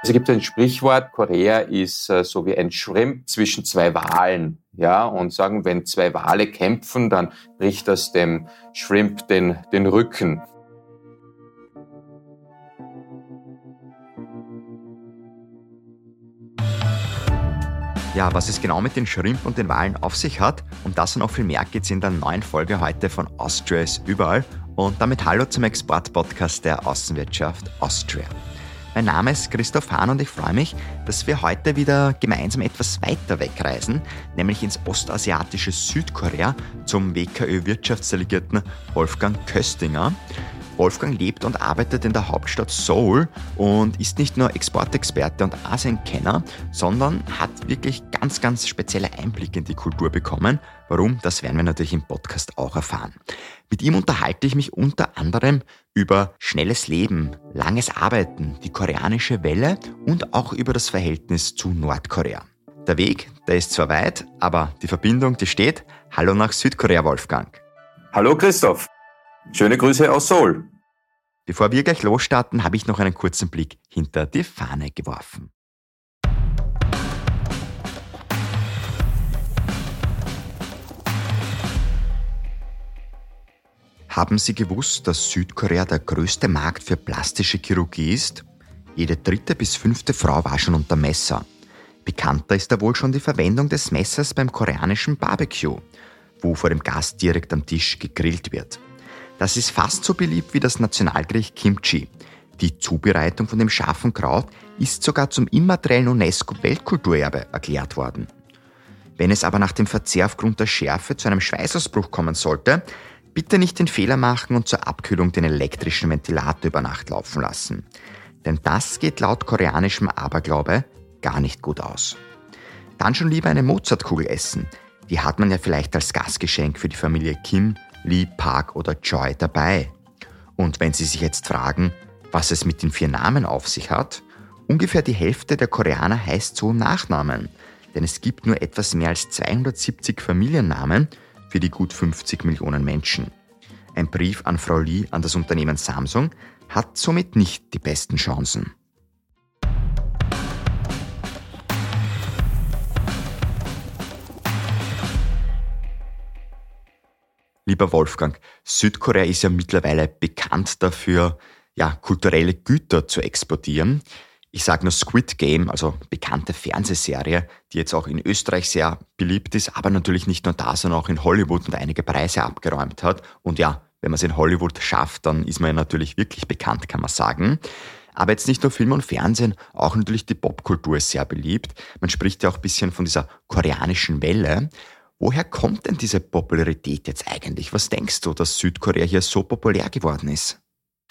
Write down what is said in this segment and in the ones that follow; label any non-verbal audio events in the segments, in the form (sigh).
Es gibt ein Sprichwort, Korea ist äh, so wie ein Shrimp zwischen zwei Walen. Ja, und sagen, wenn zwei Wale kämpfen, dann bricht das dem Shrimp den, den Rücken. Ja, was es genau mit den Shrimp und den Walen auf sich hat, um das und noch viel mehr geht es in der neuen Folge heute von Austria ist überall. Und damit Hallo zum Export-Podcast der Außenwirtschaft Austria. Mein Name ist Christoph Hahn und ich freue mich, dass wir heute wieder gemeinsam etwas weiter wegreisen, nämlich ins ostasiatische Südkorea zum WKÖ-Wirtschaftsdelegierten Wolfgang Köstinger. Wolfgang lebt und arbeitet in der Hauptstadt Seoul und ist nicht nur Exportexperte und Asienkenner, sondern hat wirklich ganz, ganz spezielle Einblicke in die Kultur bekommen. Warum? Das werden wir natürlich im Podcast auch erfahren. Mit ihm unterhalte ich mich unter anderem über schnelles Leben, langes Arbeiten, die koreanische Welle und auch über das Verhältnis zu Nordkorea. Der Weg, der ist zwar weit, aber die Verbindung, die steht. Hallo nach Südkorea, Wolfgang. Hallo Christoph. Schöne Grüße aus Seoul. Bevor wir gleich losstarten, habe ich noch einen kurzen Blick hinter die Fahne geworfen. Haben Sie gewusst, dass Südkorea der größte Markt für plastische Chirurgie ist? Jede dritte bis fünfte Frau war schon unter Messer. Bekannter ist da wohl schon die Verwendung des Messers beim koreanischen Barbecue, wo vor dem Gast direkt am Tisch gegrillt wird. Das ist fast so beliebt wie das Nationalgericht Kimchi. Die Zubereitung von dem scharfen Kraut ist sogar zum immateriellen UNESCO-Weltkulturerbe erklärt worden. Wenn es aber nach dem Verzehr aufgrund der Schärfe zu einem Schweißausbruch kommen sollte, bitte nicht den Fehler machen und zur Abkühlung den elektrischen Ventilator über Nacht laufen lassen. Denn das geht laut koreanischem Aberglaube gar nicht gut aus. Dann schon lieber eine Mozartkugel essen. Die hat man ja vielleicht als Gastgeschenk für die Familie Kim Lee, Park oder Joy dabei. Und wenn Sie sich jetzt fragen, was es mit den vier Namen auf sich hat, ungefähr die Hälfte der Koreaner heißt so Nachnamen, denn es gibt nur etwas mehr als 270 Familiennamen für die gut 50 Millionen Menschen. Ein Brief an Frau Lee an das Unternehmen Samsung hat somit nicht die besten Chancen. Lieber Wolfgang, Südkorea ist ja mittlerweile bekannt dafür, ja, kulturelle Güter zu exportieren. Ich sage nur Squid Game, also bekannte Fernsehserie, die jetzt auch in Österreich sehr beliebt ist, aber natürlich nicht nur da, sondern auch in Hollywood und einige Preise abgeräumt hat. Und ja, wenn man es in Hollywood schafft, dann ist man ja natürlich wirklich bekannt, kann man sagen. Aber jetzt nicht nur Film und Fernsehen, auch natürlich die Popkultur ist sehr beliebt. Man spricht ja auch ein bisschen von dieser koreanischen Welle. Woher kommt denn diese Popularität jetzt eigentlich? Was denkst du, dass Südkorea hier so populär geworden ist?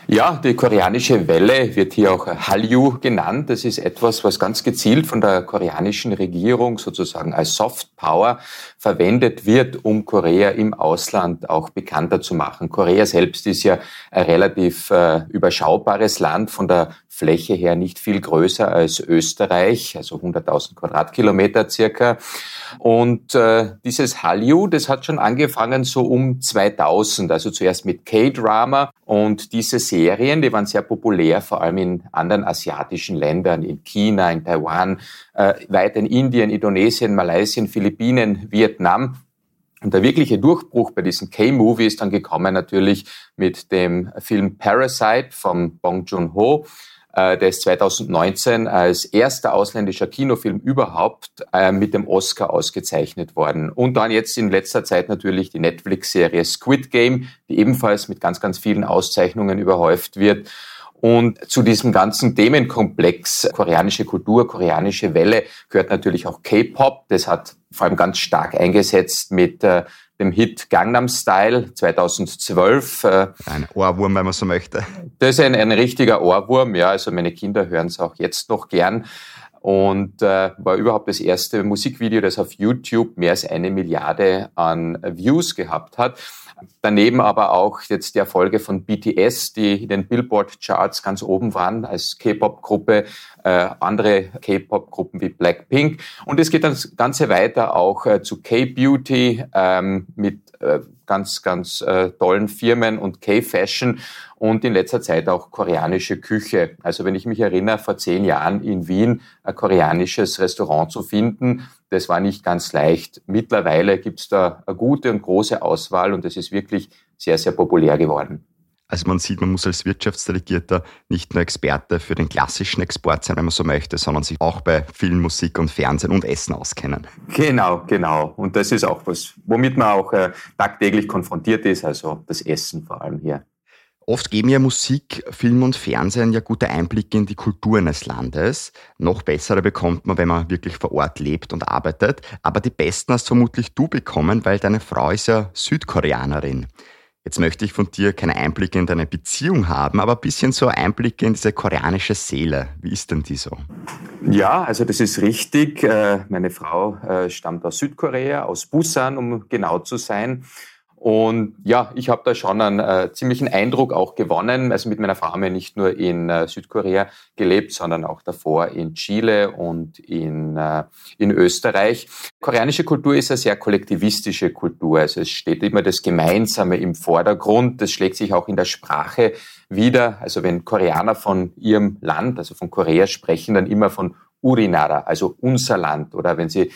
Ja, die koreanische Welle wird hier auch Hallyu genannt. Das ist etwas, was ganz gezielt von der koreanischen Regierung sozusagen als Soft Power verwendet wird, um Korea im Ausland auch bekannter zu machen. Korea selbst ist ja ein relativ äh, überschaubares Land, von der Fläche her nicht viel größer als Österreich, also 100.000 Quadratkilometer circa. Und äh, dieses Hallyu, das hat schon angefangen so um 2000, also zuerst mit K-Drama und diese Serien, die waren sehr populär, vor allem in anderen asiatischen Ländern, in China, in Taiwan, äh, weit in Indien, Indonesien, Malaysia, Philippinen, Vietnam. Und der wirkliche Durchbruch bei diesen K-Movie ist dann gekommen natürlich mit dem Film Parasite von Bong Joon-ho, der ist 2019 als erster ausländischer Kinofilm überhaupt äh, mit dem Oscar ausgezeichnet worden. Und dann jetzt in letzter Zeit natürlich die Netflix-Serie Squid Game, die ebenfalls mit ganz, ganz vielen Auszeichnungen überhäuft wird. Und zu diesem ganzen Themenkomplex koreanische Kultur, koreanische Welle gehört natürlich auch K-Pop. Das hat vor allem ganz stark eingesetzt mit äh, dem Hit Gangnam Style 2012. Äh, ein Ohrwurm, wenn man so möchte. Das ist ein, ein richtiger Ohrwurm, ja. Also meine Kinder hören es auch jetzt noch gern und äh, war überhaupt das erste Musikvideo, das auf YouTube mehr als eine Milliarde an Views gehabt hat. Daneben aber auch jetzt die Erfolge von BTS, die in den Billboard-Charts ganz oben waren als K-Pop-Gruppe, äh, andere K-Pop-Gruppen wie Blackpink. Und es geht das Ganze weiter auch äh, zu K-Beauty ähm, mit äh, ganz, ganz äh, tollen Firmen und K-Fashion und in letzter Zeit auch koreanische Küche. Also wenn ich mich erinnere, vor zehn Jahren in Wien ein koreanisches Restaurant zu finden, das war nicht ganz leicht. Mittlerweile gibt es da eine gute und große Auswahl und es ist wirklich sehr, sehr populär geworden. Also man sieht, man muss als Wirtschaftsdelegierter nicht nur Experte für den klassischen Export sein, wenn man so möchte, sondern sich auch bei Film, Musik und Fernsehen und Essen auskennen. Genau, genau. Und das ist auch was, womit man auch äh, tagtäglich konfrontiert ist, also das Essen vor allem hier. Oft geben ja Musik, Film und Fernsehen ja gute Einblicke in die Kultur eines Landes. Noch bessere bekommt man, wenn man wirklich vor Ort lebt und arbeitet. Aber die besten hast vermutlich du bekommen, weil deine Frau ist ja Südkoreanerin. Jetzt möchte ich von dir keine Einblicke in deine Beziehung haben, aber ein bisschen so Einblicke in diese koreanische Seele. Wie ist denn die so? Ja, also das ist richtig. Äh, meine Frau äh, stammt aus Südkorea, aus Busan, um genau zu sein. Und ja, ich habe da schon einen äh, ziemlichen Eindruck auch gewonnen. Also mit meiner wir nicht nur in äh, Südkorea gelebt, sondern auch davor in Chile und in, äh, in Österreich. Koreanische Kultur ist eine sehr kollektivistische Kultur. Also es steht immer das Gemeinsame im Vordergrund. Das schlägt sich auch in der Sprache wieder. Also wenn Koreaner von ihrem Land, also von Korea sprechen, dann immer von Urinara, also unser Land. Oder wenn sie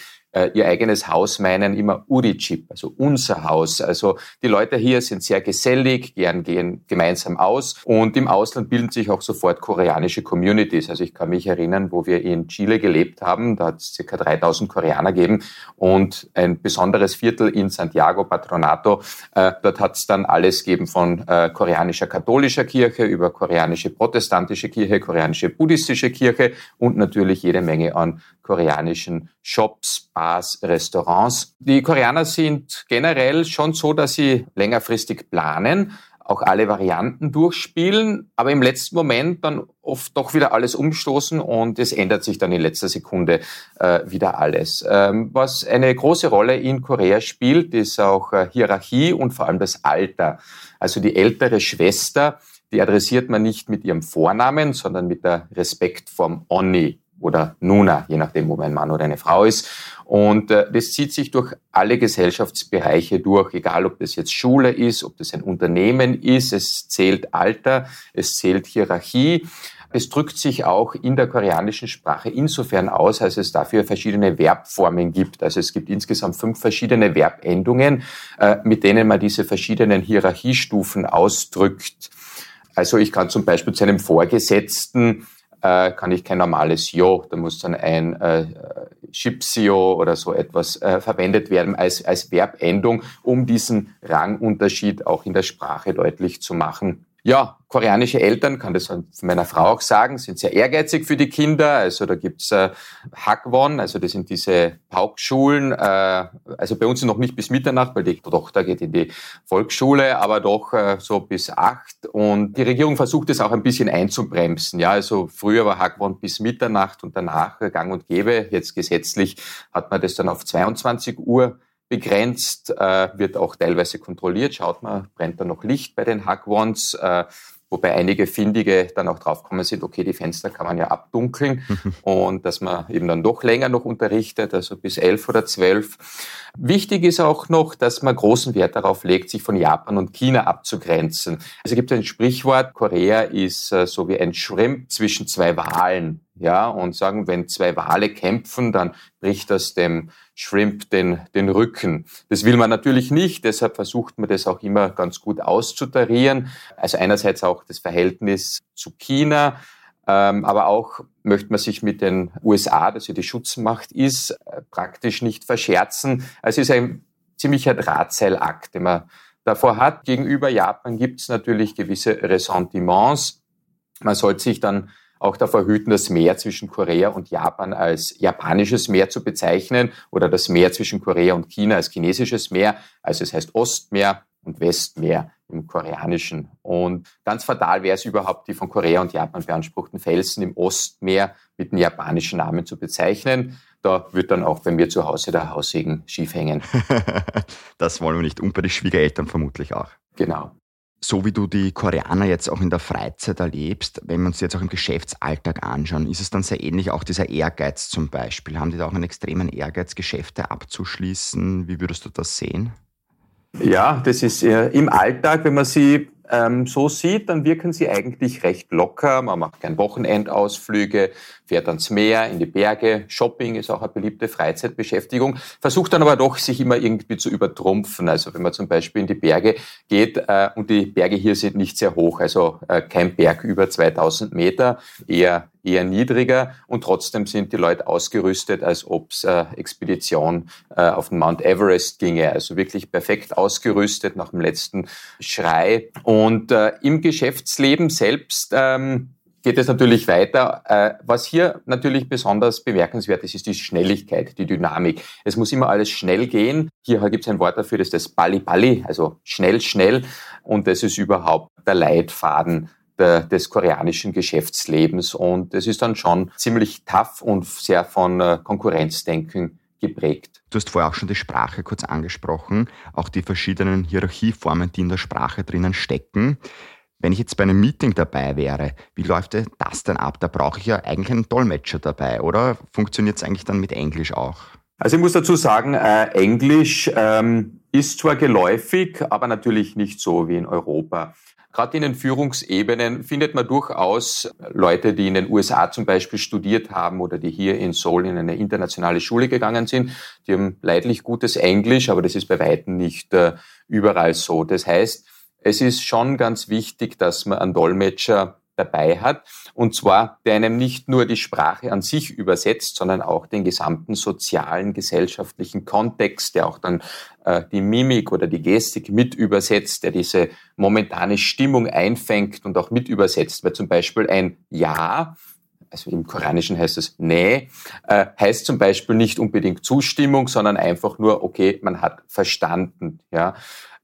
ihr eigenes Haus meinen immer Urichip, also unser Haus. Also die Leute hier sind sehr gesellig, gern gehen gemeinsam aus und im Ausland bilden sich auch sofort koreanische Communities. Also ich kann mich erinnern, wo wir in Chile gelebt haben, da hat es circa 3000 Koreaner gegeben und ein besonderes Viertel in Santiago Patronato. Äh, dort hat es dann alles gegeben von äh, koreanischer katholischer Kirche über koreanische protestantische Kirche, koreanische buddhistische Kirche und natürlich jede Menge an koreanischen Shops, Bars, Restaurants. Die Koreaner sind generell schon so, dass sie längerfristig planen, auch alle Varianten durchspielen, aber im letzten Moment dann oft doch wieder alles umstoßen und es ändert sich dann in letzter Sekunde äh, wieder alles. Ähm, was eine große Rolle in Korea spielt, ist auch äh, Hierarchie und vor allem das Alter. Also die ältere Schwester, die adressiert man nicht mit ihrem Vornamen, sondern mit der Respektform Onni oder Nuna, je nachdem, wo ein Mann oder eine Frau ist. Und äh, das zieht sich durch alle Gesellschaftsbereiche durch, egal ob das jetzt Schule ist, ob das ein Unternehmen ist, es zählt Alter, es zählt Hierarchie. Es drückt sich auch in der koreanischen Sprache insofern aus, als es dafür verschiedene Verbformen gibt. Also es gibt insgesamt fünf verschiedene Verbendungen, äh, mit denen man diese verschiedenen Hierarchiestufen ausdrückt. Also ich kann zum Beispiel zu einem Vorgesetzten äh, kann ich kein normales Jo, da muss dann ein äh, Chipsio oder so etwas äh, verwendet werden als, als Verbendung, um diesen Rangunterschied auch in der Sprache deutlich zu machen. Ja, koreanische Eltern, kann das von meiner Frau auch sagen, sind sehr ehrgeizig für die Kinder. Also da gibt's äh, Hakwon, also das sind diese Paukschulen. Äh, also bei uns noch nicht bis Mitternacht, weil die Tochter geht in die Volksschule, aber doch äh, so bis acht. Und die Regierung versucht es auch ein bisschen einzubremsen. Ja, also früher war Hakwon bis Mitternacht und danach gang und gäbe. Jetzt gesetzlich hat man das dann auf 22 Uhr begrenzt, äh, wird auch teilweise kontrolliert. Schaut mal, brennt da noch Licht bei den Hackwons? Äh, wobei einige Findige dann auch draufkommen sind, okay, die Fenster kann man ja abdunkeln (laughs) und dass man eben dann doch länger noch unterrichtet, also bis elf oder zwölf. Wichtig ist auch noch, dass man großen Wert darauf legt, sich von Japan und China abzugrenzen. Also es gibt ein Sprichwort, Korea ist äh, so wie ein Shrimp zwischen zwei Walen. Ja, und sagen, wenn zwei Wale kämpfen, dann bricht das dem Shrimp den, den Rücken. Das will man natürlich nicht, deshalb versucht man das auch immer ganz gut auszutarieren. Also einerseits auch das Verhältnis zu China, ähm, aber auch möchte man sich mit den USA, das ja die Schutzmacht ist, äh, praktisch nicht verscherzen. Also es ist ein ziemlicher Drahtseilakt, den man davor hat. Gegenüber Japan gibt es natürlich gewisse Ressentiments. Man sollte sich dann auch davor hüten, das Meer zwischen Korea und Japan als japanisches Meer zu bezeichnen oder das Meer zwischen Korea und China als chinesisches Meer. Also es heißt Ostmeer und Westmeer im Koreanischen. Und ganz fatal wäre es überhaupt, die von Korea und Japan beanspruchten Felsen im Ostmeer mit dem japanischen Namen zu bezeichnen. Da wird dann auch bei mir zu Hause der Haussegen schief hängen. (laughs) das wollen wir nicht. Und bei den Schwiegereltern vermutlich auch. Genau so wie du die Koreaner jetzt auch in der Freizeit erlebst, wenn wir uns jetzt auch im Geschäftsalltag anschauen, ist es dann sehr ähnlich auch dieser Ehrgeiz zum Beispiel? Haben die da auch einen extremen Ehrgeiz, Geschäfte abzuschließen? Wie würdest du das sehen? Ja, das ist im Alltag, wenn man sie ähm, so sieht, dann wirken sie eigentlich recht locker. Man macht keine Wochenendausflüge, fährt ans Meer, in die Berge. Shopping ist auch eine beliebte Freizeitbeschäftigung. Versucht dann aber doch, sich immer irgendwie zu übertrumpfen. Also wenn man zum Beispiel in die Berge geht äh, und die Berge hier sind nicht sehr hoch, also äh, kein Berg über 2000 Meter, eher eher niedriger und trotzdem sind die Leute ausgerüstet, als ob es äh, Expedition äh, auf den Mount Everest ginge. Also wirklich perfekt ausgerüstet nach dem letzten Schrei. Und äh, im Geschäftsleben selbst ähm, geht es natürlich weiter. Äh, was hier natürlich besonders bemerkenswert ist, ist die Schnelligkeit, die Dynamik. Es muss immer alles schnell gehen. Hier gibt es ein Wort dafür, das ist das Balli Balli, also schnell, schnell. Und das ist überhaupt der Leitfaden der, des koreanischen Geschäftslebens. Und es ist dann schon ziemlich tough und sehr von äh, Konkurrenzdenken geprägt. Du hast vorher auch schon die Sprache kurz angesprochen, auch die verschiedenen Hierarchieformen, die in der Sprache drinnen stecken. Wenn ich jetzt bei einem Meeting dabei wäre, wie läuft das denn ab? Da brauche ich ja eigentlich einen Dolmetscher dabei, oder funktioniert es eigentlich dann mit Englisch auch? Also ich muss dazu sagen, äh, Englisch ähm, ist zwar geläufig, aber natürlich nicht so wie in Europa. Gerade in den Führungsebenen findet man durchaus Leute, die in den USA zum Beispiel studiert haben oder die hier in Seoul in eine internationale Schule gegangen sind. Die haben leidlich gutes Englisch, aber das ist bei weitem nicht äh, überall so. Das heißt, es ist schon ganz wichtig, dass man einen Dolmetscher dabei hat. Und zwar, der einem nicht nur die Sprache an sich übersetzt, sondern auch den gesamten sozialen, gesellschaftlichen Kontext, der auch dann äh, die Mimik oder die Gestik mit übersetzt, der diese momentane Stimmung einfängt und auch mit übersetzt. Weil zum Beispiel ein Ja, also im Koranischen heißt es Nee, äh, heißt zum Beispiel nicht unbedingt Zustimmung, sondern einfach nur, okay, man hat verstanden. Ja.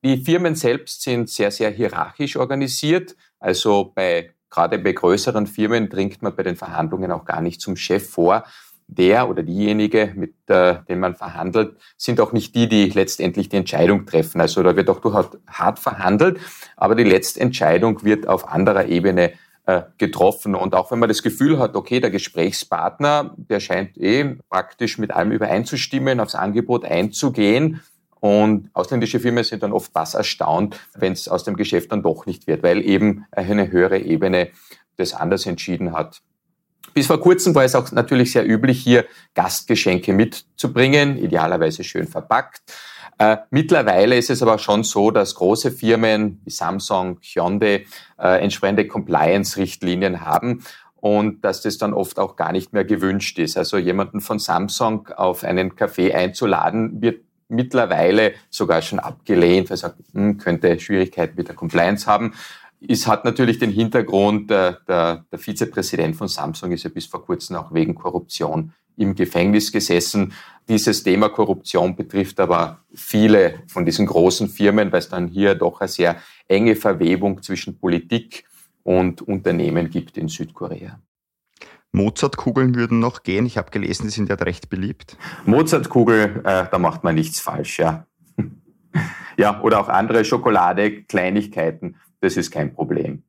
Die Firmen selbst sind sehr, sehr hierarchisch organisiert. Also bei gerade bei größeren Firmen dringt man bei den Verhandlungen auch gar nicht zum Chef vor. Der oder diejenige, mit äh, dem man verhandelt, sind auch nicht die, die letztendlich die Entscheidung treffen. Also da wird auch durchaus hart verhandelt, aber die letzte Entscheidung wird auf anderer Ebene äh, getroffen. Und auch wenn man das Gefühl hat, okay, der Gesprächspartner, der scheint eh praktisch mit allem übereinzustimmen, aufs Angebot einzugehen, und ausländische Firmen sind dann oft was erstaunt, wenn es aus dem Geschäft dann doch nicht wird, weil eben eine höhere Ebene das anders entschieden hat. Bis vor kurzem war es auch natürlich sehr üblich, hier Gastgeschenke mitzubringen, idealerweise schön verpackt. Äh, mittlerweile ist es aber schon so, dass große Firmen wie Samsung, Hyundai äh, entsprechende Compliance-Richtlinien haben und dass das dann oft auch gar nicht mehr gewünscht ist. Also jemanden von Samsung auf einen Café einzuladen, wird mittlerweile sogar schon abgelehnt, weil er sagt, hm, könnte Schwierigkeiten mit der Compliance haben. Es hat natürlich den Hintergrund, der, der, der Vizepräsident von Samsung ist ja bis vor kurzem auch wegen Korruption im Gefängnis gesessen. Dieses Thema Korruption betrifft aber viele von diesen großen Firmen, weil es dann hier doch eine sehr enge Verwebung zwischen Politik und Unternehmen gibt in Südkorea. Mozartkugeln würden noch gehen. Ich habe gelesen, die sind ja recht beliebt. Mozartkugel, äh, da macht man nichts falsch, ja. (laughs) ja, oder auch andere Schokolade, Kleinigkeiten, das ist kein Problem.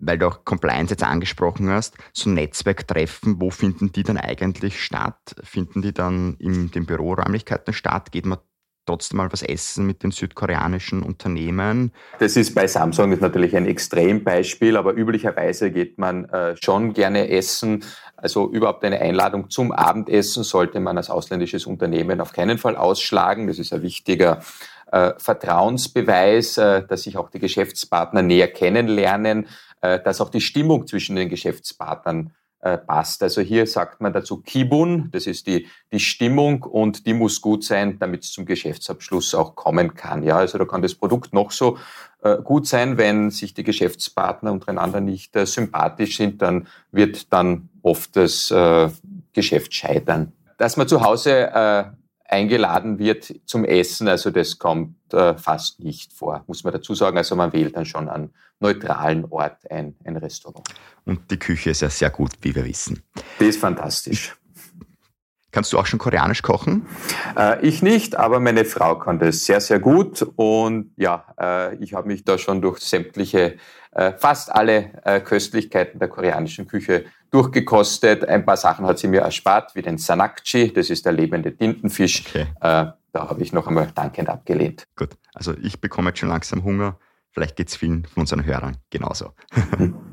Weil du auch Compliance jetzt angesprochen hast, so Netzwerktreffen, wo finden die dann eigentlich statt? Finden die dann in den Büroräumlichkeiten statt? Geht man trotzdem mal was essen mit den südkoreanischen Unternehmen. Das ist bei Samsung ist natürlich ein Extrembeispiel, aber üblicherweise geht man äh, schon gerne essen. Also überhaupt eine Einladung zum Abendessen sollte man als ausländisches Unternehmen auf keinen Fall ausschlagen. Das ist ein wichtiger äh, Vertrauensbeweis, äh, dass sich auch die Geschäftspartner näher kennenlernen, äh, dass auch die Stimmung zwischen den Geschäftspartnern äh, passt. Also hier sagt man dazu Kibun, das ist die, die Stimmung und die muss gut sein, damit es zum Geschäftsabschluss auch kommen kann. Ja, also da kann das Produkt noch so äh, gut sein, wenn sich die Geschäftspartner untereinander nicht äh, sympathisch sind, dann wird dann oft das äh, Geschäft scheitern. Dass man zu Hause äh, eingeladen wird zum Essen, also das kommt fast nicht vor, muss man dazu sagen. Also man wählt dann schon einen neutralen Ort ein, ein Restaurant. Und die Küche ist ja sehr gut, wie wir wissen. Die ist fantastisch. Kannst du auch schon koreanisch kochen? Äh, ich nicht, aber meine Frau kann das sehr, sehr gut. Und ja, äh, ich habe mich da schon durch sämtliche, äh, fast alle äh, Köstlichkeiten der koreanischen Küche durchgekostet. Ein paar Sachen hat sie mir erspart, wie den Sanakchi, das ist der lebende Tintenfisch. Okay. Äh, da habe ich noch einmal dankend abgelehnt. Gut, also ich bekomme jetzt schon langsam Hunger. Vielleicht geht es vielen von unseren Hörern genauso. (laughs)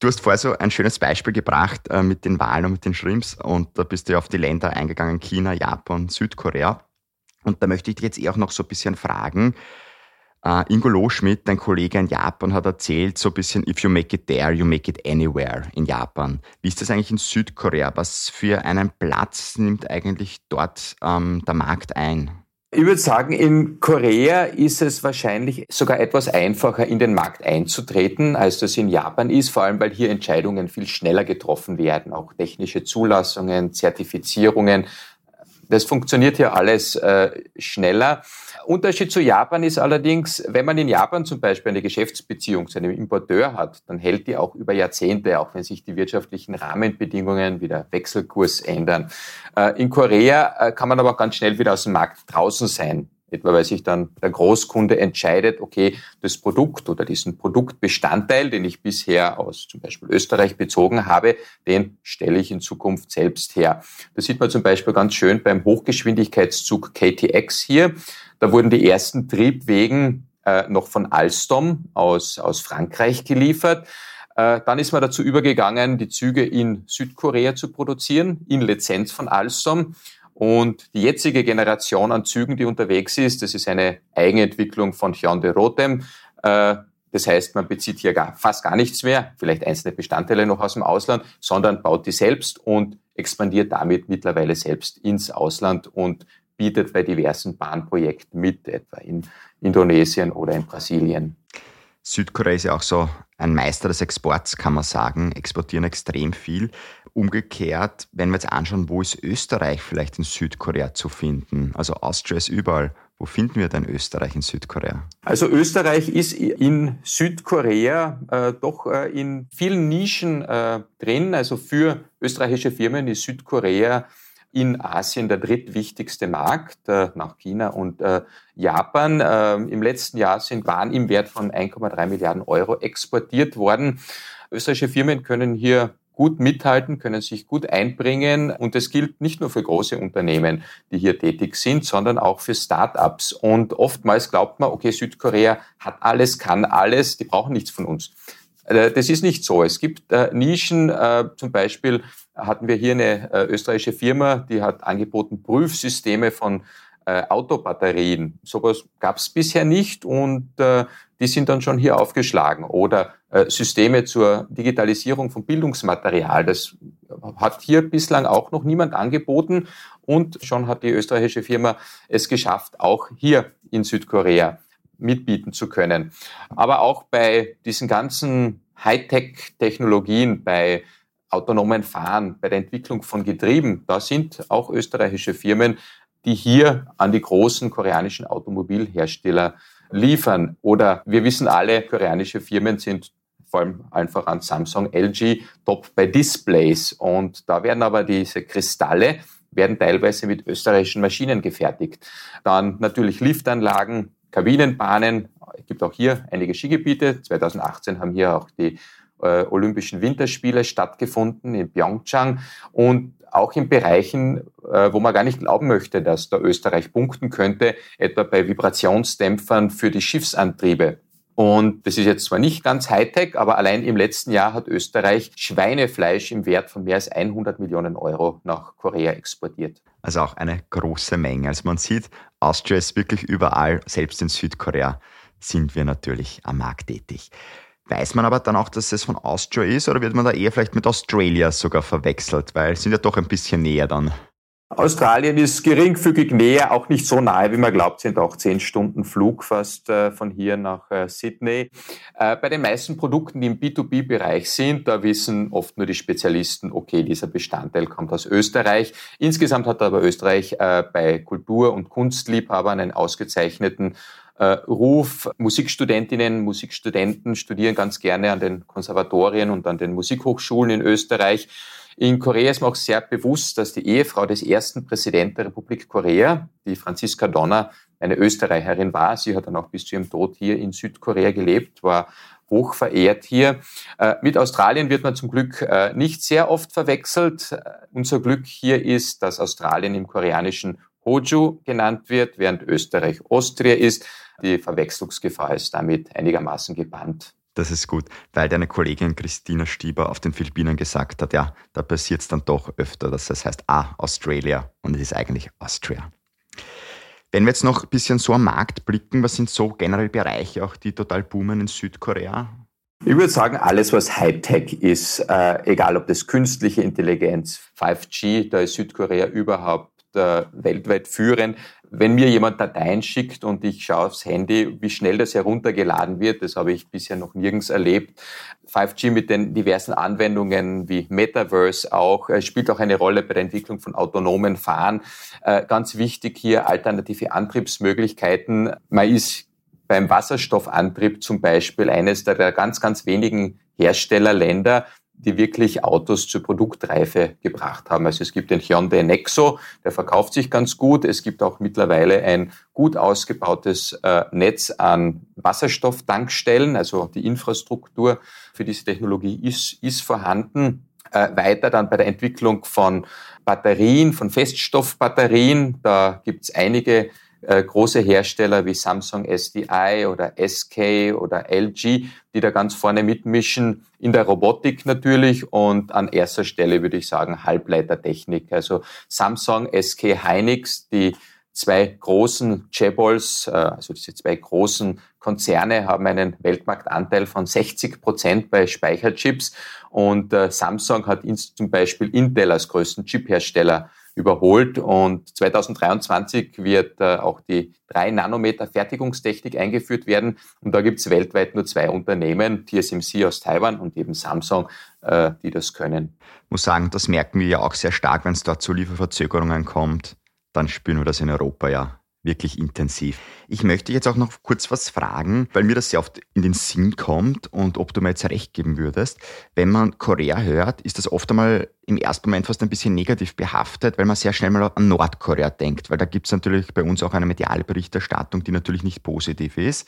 Du hast vorher so ein schönes Beispiel gebracht äh, mit den Wahlen und mit den Shrimps und da bist du ja auf die Länder eingegangen, China, Japan, Südkorea. Und da möchte ich dich jetzt eh auch noch so ein bisschen fragen. Uh, Ingo Loschmidt, dein Kollege in Japan, hat erzählt, so ein bisschen, if you make it there, you make it anywhere in Japan. Wie ist das eigentlich in Südkorea? Was für einen Platz nimmt eigentlich dort ähm, der Markt ein? Ich würde sagen, in Korea ist es wahrscheinlich sogar etwas einfacher, in den Markt einzutreten, als das in Japan ist, vor allem weil hier Entscheidungen viel schneller getroffen werden, auch technische Zulassungen, Zertifizierungen. Das funktioniert hier alles äh, schneller. Unterschied zu Japan ist allerdings, wenn man in Japan zum Beispiel eine Geschäftsbeziehung zu einem Importeur hat, dann hält die auch über Jahrzehnte, auch wenn sich die wirtschaftlichen Rahmenbedingungen wie der Wechselkurs ändern. Äh, in Korea äh, kann man aber auch ganz schnell wieder aus dem Markt draußen sein. Etwa weil sich dann der Großkunde entscheidet, okay, das Produkt oder diesen Produktbestandteil, den ich bisher aus zum Beispiel Österreich bezogen habe, den stelle ich in Zukunft selbst her. Das sieht man zum Beispiel ganz schön beim Hochgeschwindigkeitszug KTX hier. Da wurden die ersten Triebwegen äh, noch von Alstom aus, aus Frankreich geliefert. Äh, dann ist man dazu übergegangen, die Züge in Südkorea zu produzieren, in Lizenz von Alstom. Und die jetzige Generation an Zügen, die unterwegs ist, das ist eine Eigenentwicklung von Hyundai Rotem. Äh, das heißt, man bezieht hier gar, fast gar nichts mehr, vielleicht einzelne Bestandteile noch aus dem Ausland, sondern baut die selbst und expandiert damit mittlerweile selbst ins Ausland und bietet bei diversen Bahnprojekten mit, etwa in Indonesien oder in Brasilien. Südkorea ist ja auch so ein Meister des Exports, kann man sagen, exportieren extrem viel. Umgekehrt, wenn wir jetzt anschauen, wo ist Österreich vielleicht in Südkorea zu finden? Also Austria ist überall. Wo finden wir denn Österreich in Südkorea? Also Österreich ist in Südkorea äh, doch äh, in vielen Nischen äh, drin. Also für österreichische Firmen ist Südkorea in Asien der drittwichtigste Markt äh, nach China und äh, Japan. Äh, Im letzten Jahr sind Waren im Wert von 1,3 Milliarden Euro exportiert worden. Österreichische Firmen können hier gut mithalten, können sich gut einbringen. Und das gilt nicht nur für große Unternehmen, die hier tätig sind, sondern auch für Start-ups. Und oftmals glaubt man, okay, Südkorea hat alles, kann alles, die brauchen nichts von uns. Äh, das ist nicht so. Es gibt äh, Nischen, äh, zum Beispiel hatten wir hier eine äh, österreichische Firma, die hat angeboten Prüfsysteme von äh, Autobatterien. Sowas gab es bisher nicht und äh, die sind dann schon hier aufgeschlagen. Oder äh, Systeme zur Digitalisierung von Bildungsmaterial. Das hat hier bislang auch noch niemand angeboten und schon hat die österreichische Firma es geschafft, auch hier in Südkorea mitbieten zu können. Aber auch bei diesen ganzen Hightech-Technologien, bei autonomen Fahren, bei der Entwicklung von Getrieben, da sind auch österreichische Firmen, die hier an die großen koreanischen Automobilhersteller liefern. Oder wir wissen alle, koreanische Firmen sind vor allem einfach an Samsung, LG top bei Displays. Und da werden aber diese Kristalle werden teilweise mit österreichischen Maschinen gefertigt. Dann natürlich Liftanlagen, Kabinenbahnen. Es gibt auch hier einige Skigebiete. 2018 haben hier auch die äh, Olympischen Winterspiele stattgefunden in Pyeongchang und auch in Bereichen, äh, wo man gar nicht glauben möchte, dass da Österreich punkten könnte, etwa bei Vibrationsdämpfern für die Schiffsantriebe. Und das ist jetzt zwar nicht ganz Hightech, aber allein im letzten Jahr hat Österreich Schweinefleisch im Wert von mehr als 100 Millionen Euro nach Korea exportiert. Also auch eine große Menge. Also man sieht, Austria ist wirklich überall, selbst in Südkorea sind wir natürlich am Markt tätig. Weiß man aber dann auch, dass es von Austria ist oder wird man da eher vielleicht mit Australia sogar verwechselt, weil sind ja doch ein bisschen näher dann? Australien ist geringfügig näher, auch nicht so nahe, wie man glaubt, sind auch zehn Stunden Flug fast äh, von hier nach äh, Sydney. Äh, bei den meisten Produkten, die im B2B-Bereich sind, da wissen oft nur die Spezialisten, okay, dieser Bestandteil kommt aus Österreich. Insgesamt hat aber Österreich bei Kultur- und Kunstliebhabern einen ausgezeichneten Ruf. Musikstudentinnen, Musikstudenten studieren ganz gerne an den Konservatorien und an den Musikhochschulen in Österreich. In Korea ist mir auch sehr bewusst, dass die Ehefrau des ersten Präsidenten der Republik Korea, die Franziska Donner, eine Österreicherin war. Sie hat dann auch bis zu ihrem Tod hier in Südkorea gelebt, war hoch verehrt hier. Äh, mit Australien wird man zum Glück äh, nicht sehr oft verwechselt. Äh, unser Glück hier ist, dass Australien im koreanischen Hoju genannt wird, während Österreich Austria ist. Die Verwechslungsgefahr ist damit einigermaßen gebannt. Das ist gut, weil deine Kollegin Christina Stieber auf den Philippinen gesagt hat, ja, da passiert es dann doch öfter, dass das heißt, ah, Australia und es ist eigentlich Austria. Wenn wir jetzt noch ein bisschen so am Markt blicken, was sind so generell Bereiche, auch die total boomen in Südkorea? Ich würde sagen, alles, was Hightech ist, äh, egal ob das künstliche Intelligenz, 5G, da ist Südkorea überhaupt äh, weltweit führend. Wenn mir jemand Dateien schickt und ich schaue aufs Handy, wie schnell das heruntergeladen wird, das habe ich bisher noch nirgends erlebt. 5G mit den diversen Anwendungen wie Metaverse auch, äh, spielt auch eine Rolle bei der Entwicklung von autonomen Fahren. Äh, ganz wichtig hier alternative Antriebsmöglichkeiten. Man ist beim Wasserstoffantrieb zum Beispiel eines der ganz, ganz wenigen Herstellerländer, die wirklich Autos zur Produktreife gebracht haben. Also es gibt den Hyundai Nexo, der verkauft sich ganz gut. Es gibt auch mittlerweile ein gut ausgebautes äh, Netz an Wasserstofftankstellen. Also die Infrastruktur für diese Technologie ist, ist vorhanden. Äh, weiter dann bei der Entwicklung von Batterien, von Feststoffbatterien. Da gibt es einige große Hersteller wie Samsung SDI oder SK oder LG, die da ganz vorne mitmischen, in der Robotik natürlich und an erster Stelle würde ich sagen Halbleitertechnik. Also Samsung, SK Hynix, die zwei großen Chaebols, äh, also diese zwei großen Konzerne haben einen Weltmarktanteil von 60 Prozent bei Speicherchips und äh, Samsung hat zum Beispiel Intel als größten Chiphersteller überholt. Und 2023 wird äh, auch die 3 Nanometer Fertigungstechnik eingeführt werden. Und da gibt es weltweit nur zwei Unternehmen, TSMC aus Taiwan und eben Samsung, äh, die das können. Ich muss sagen, das merken wir ja auch sehr stark, wenn es dort zu Lieferverzögerungen kommt. Dann spüren wir das in Europa ja wirklich intensiv. Ich möchte jetzt auch noch kurz was fragen, weil mir das sehr oft in den Sinn kommt und ob du mir jetzt recht geben würdest. Wenn man Korea hört, ist das oft einmal im ersten Moment fast ein bisschen negativ behaftet, weil man sehr schnell mal an Nordkorea denkt, weil da gibt es natürlich bei uns auch eine mediale Berichterstattung, die natürlich nicht positiv ist.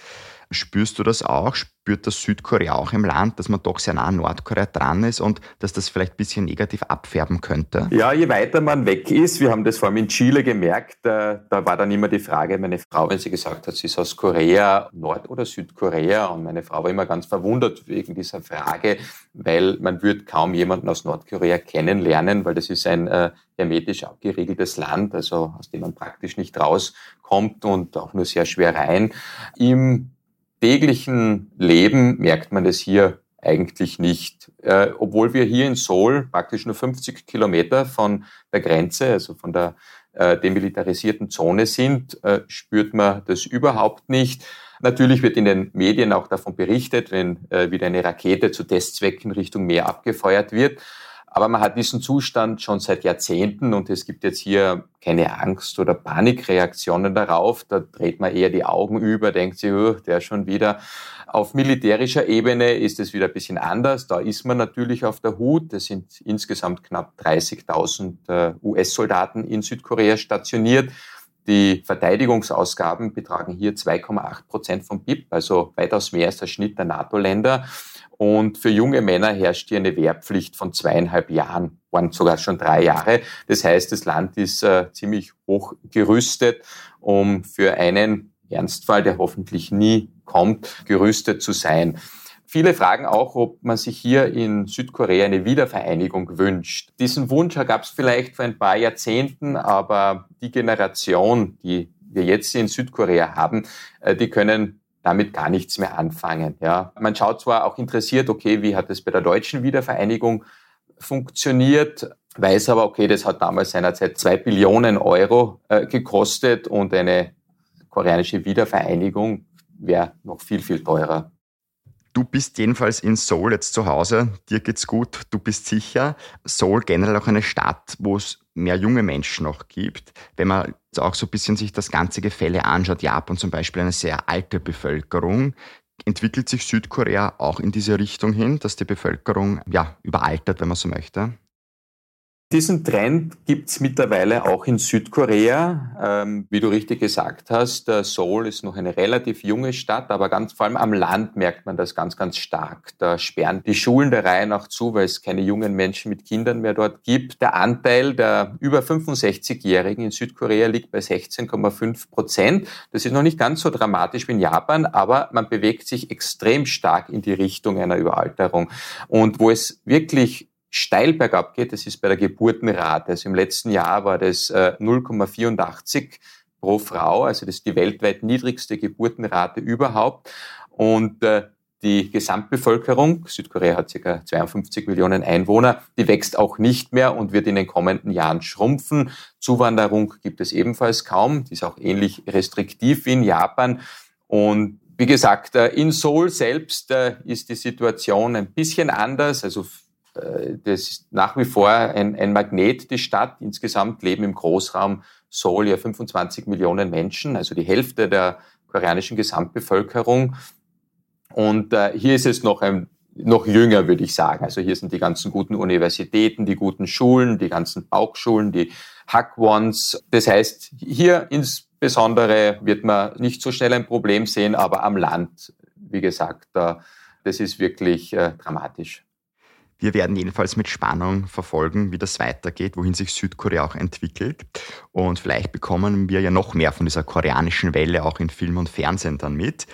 Spürst du das auch? Spürt das Südkorea auch im Land, dass man doch sehr nah an Nordkorea dran ist und dass das vielleicht ein bisschen negativ abfärben könnte? Ja, je weiter man weg ist, wir haben das vor allem in Chile gemerkt, da, da war dann immer die Frage, meine Frau, wenn sie gesagt hat, sie ist aus Korea, Nord- oder Südkorea, und meine Frau war immer ganz verwundert wegen dieser Frage, weil man würde kaum jemanden aus Nordkorea kennenlernen, weil das ist ein äh, hermetisch abgeriegeltes Land, also aus dem man praktisch nicht rauskommt und auch nur sehr schwer rein. Im täglichen Leben merkt man das hier eigentlich nicht. Äh, obwohl wir hier in Seoul praktisch nur 50 Kilometer von der Grenze, also von der äh, demilitarisierten Zone sind, äh, spürt man das überhaupt nicht. Natürlich wird in den Medien auch davon berichtet, wenn äh, wieder eine Rakete zu Testzwecken Richtung Meer abgefeuert wird. Aber man hat diesen Zustand schon seit Jahrzehnten und es gibt jetzt hier keine Angst oder Panikreaktionen darauf. Da dreht man eher die Augen über, denkt sich, oh, der schon wieder. Auf militärischer Ebene ist es wieder ein bisschen anders. Da ist man natürlich auf der Hut. Es sind insgesamt knapp 30.000 äh, US-Soldaten in Südkorea stationiert. Die Verteidigungsausgaben betragen hier 2,8 Prozent vom BIP, also weitaus mehr als der Schnitt der NATO-Länder. Und für junge Männer herrscht hier eine Wehrpflicht von zweieinhalb Jahren, waren sogar schon drei Jahre. Das heißt, das Land ist äh, ziemlich hoch gerüstet, um für einen Ernstfall, der hoffentlich nie kommt, gerüstet zu sein. Viele fragen auch, ob man sich hier in Südkorea eine Wiedervereinigung wünscht. Diesen Wunsch gab es vielleicht vor ein paar Jahrzehnten, aber die Generation, die wir jetzt in Südkorea haben, äh, die können damit gar nichts mehr anfangen. Ja, man schaut zwar auch interessiert, okay, wie hat es bei der deutschen Wiedervereinigung funktioniert, weiß aber, okay, das hat damals seinerzeit zwei Billionen Euro äh, gekostet und eine koreanische Wiedervereinigung wäre noch viel, viel teurer. Du bist jedenfalls in Seoul jetzt zu Hause, dir geht's gut, du bist sicher. Seoul generell auch eine Stadt, wo es mehr junge Menschen noch gibt. Wenn man auch so ein bisschen sich das ganze Gefälle anschaut, Japan zum Beispiel eine sehr alte Bevölkerung, entwickelt sich Südkorea auch in diese Richtung hin, dass die Bevölkerung ja überaltert, wenn man so möchte? Diesen Trend gibt's mittlerweile auch in Südkorea. Ähm, wie du richtig gesagt hast, Seoul ist noch eine relativ junge Stadt, aber ganz vor allem am Land merkt man das ganz, ganz stark. Da sperren die Schulen der Reihe nach zu, weil es keine jungen Menschen mit Kindern mehr dort gibt. Der Anteil der über 65-Jährigen in Südkorea liegt bei 16,5 Prozent. Das ist noch nicht ganz so dramatisch wie in Japan, aber man bewegt sich extrem stark in die Richtung einer Überalterung. Und wo es wirklich steil bergab geht, das ist bei der Geburtenrate. Also im letzten Jahr war das 0,84 äh, pro Frau, also das ist die weltweit niedrigste Geburtenrate überhaupt. Und äh, die Gesamtbevölkerung, Südkorea hat ca. 52 Millionen Einwohner, die wächst auch nicht mehr und wird in den kommenden Jahren schrumpfen. Zuwanderung gibt es ebenfalls kaum, die ist auch ähnlich restriktiv wie in Japan. Und wie gesagt, äh, in Seoul selbst ist die Situation ein bisschen anders. Also das ist nach wie vor ein, ein Magnet, die Stadt. Insgesamt leben im Großraum Seoul ja 25 Millionen Menschen, also die Hälfte der koreanischen Gesamtbevölkerung. Und äh, hier ist es noch ein noch jünger, würde ich sagen. Also hier sind die ganzen guten Universitäten, die guten Schulen, die ganzen Bauchschulen, die Hackwons. Das heißt, hier insbesondere wird man nicht so schnell ein Problem sehen, aber am Land, wie gesagt, das ist wirklich äh, dramatisch. Wir werden jedenfalls mit Spannung verfolgen, wie das weitergeht, wohin sich Südkorea auch entwickelt. Und vielleicht bekommen wir ja noch mehr von dieser koreanischen Welle auch in Film und Fernsehen dann mit.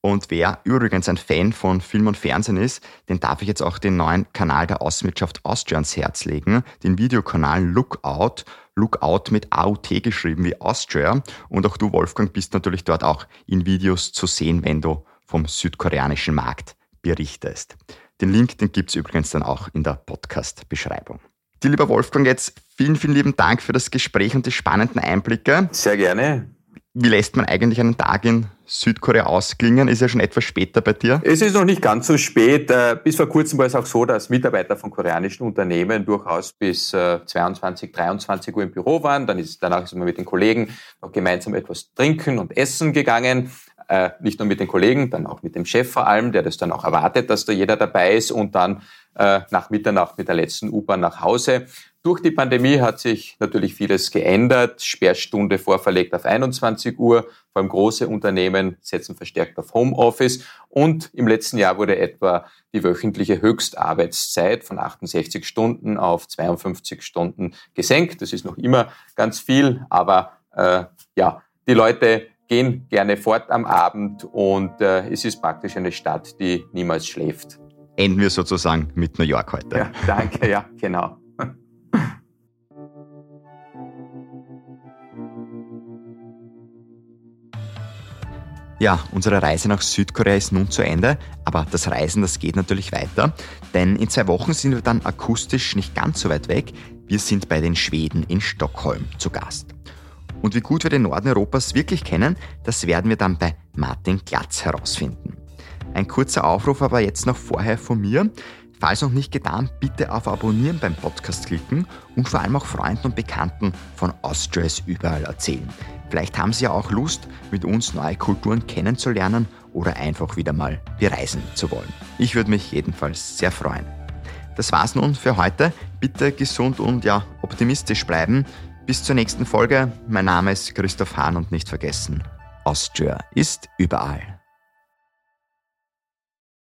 Und wer übrigens ein Fan von Film und Fernsehen ist, den darf ich jetzt auch den neuen Kanal der Außenwirtschaft Austria ans Herz legen, den Videokanal Lookout. Lookout mit AUT geschrieben wie Austria. Und auch du, Wolfgang, bist natürlich dort auch in Videos zu sehen, wenn du vom südkoreanischen Markt berichtest. Den Link, den gibt es übrigens dann auch in der Podcast-Beschreibung. Die lieber Wolfgang, jetzt vielen, vielen lieben Dank für das Gespräch und die spannenden Einblicke. Sehr gerne. Wie lässt man eigentlich einen Tag in Südkorea ausklingen? Ist ja schon etwas später bei dir. Es ist noch nicht ganz so spät. Äh, bis vor kurzem war es auch so, dass Mitarbeiter von koreanischen Unternehmen durchaus bis 22, äh, 23 Uhr im Büro waren. Dann ist, danach ist man mit den Kollegen noch gemeinsam etwas trinken und essen gegangen äh, nicht nur mit den Kollegen, dann auch mit dem Chef vor allem, der das dann auch erwartet, dass da jeder dabei ist und dann äh, nach Mitternacht mit der letzten U-Bahn nach Hause. Durch die Pandemie hat sich natürlich vieles geändert. Sperrstunde vorverlegt auf 21 Uhr. Vor allem große Unternehmen setzen verstärkt auf Homeoffice. Und im letzten Jahr wurde etwa die wöchentliche Höchstarbeitszeit von 68 Stunden auf 52 Stunden gesenkt. Das ist noch immer ganz viel, aber äh, ja, die Leute gehen gerne fort am Abend und äh, es ist praktisch eine Stadt, die niemals schläft. Enden wir sozusagen mit New York heute. Ja, danke, ja, genau. Ja, unsere Reise nach Südkorea ist nun zu Ende, aber das Reisen, das geht natürlich weiter, denn in zwei Wochen sind wir dann akustisch nicht ganz so weit weg. Wir sind bei den Schweden in Stockholm zu Gast. Und wie gut wir den Norden Europas wirklich kennen, das werden wir dann bei Martin Glatz herausfinden. Ein kurzer Aufruf aber jetzt noch vorher von mir. Falls noch nicht getan, bitte auf Abonnieren beim Podcast klicken und vor allem auch Freunden und Bekannten von Austria ist überall erzählen. Vielleicht haben Sie ja auch Lust, mit uns neue Kulturen kennenzulernen oder einfach wieder mal bereisen zu wollen. Ich würde mich jedenfalls sehr freuen. Das war's nun für heute. Bitte gesund und ja, optimistisch bleiben. Bis zur nächsten Folge. Mein Name ist Christoph Hahn und nicht vergessen, Austria ist überall.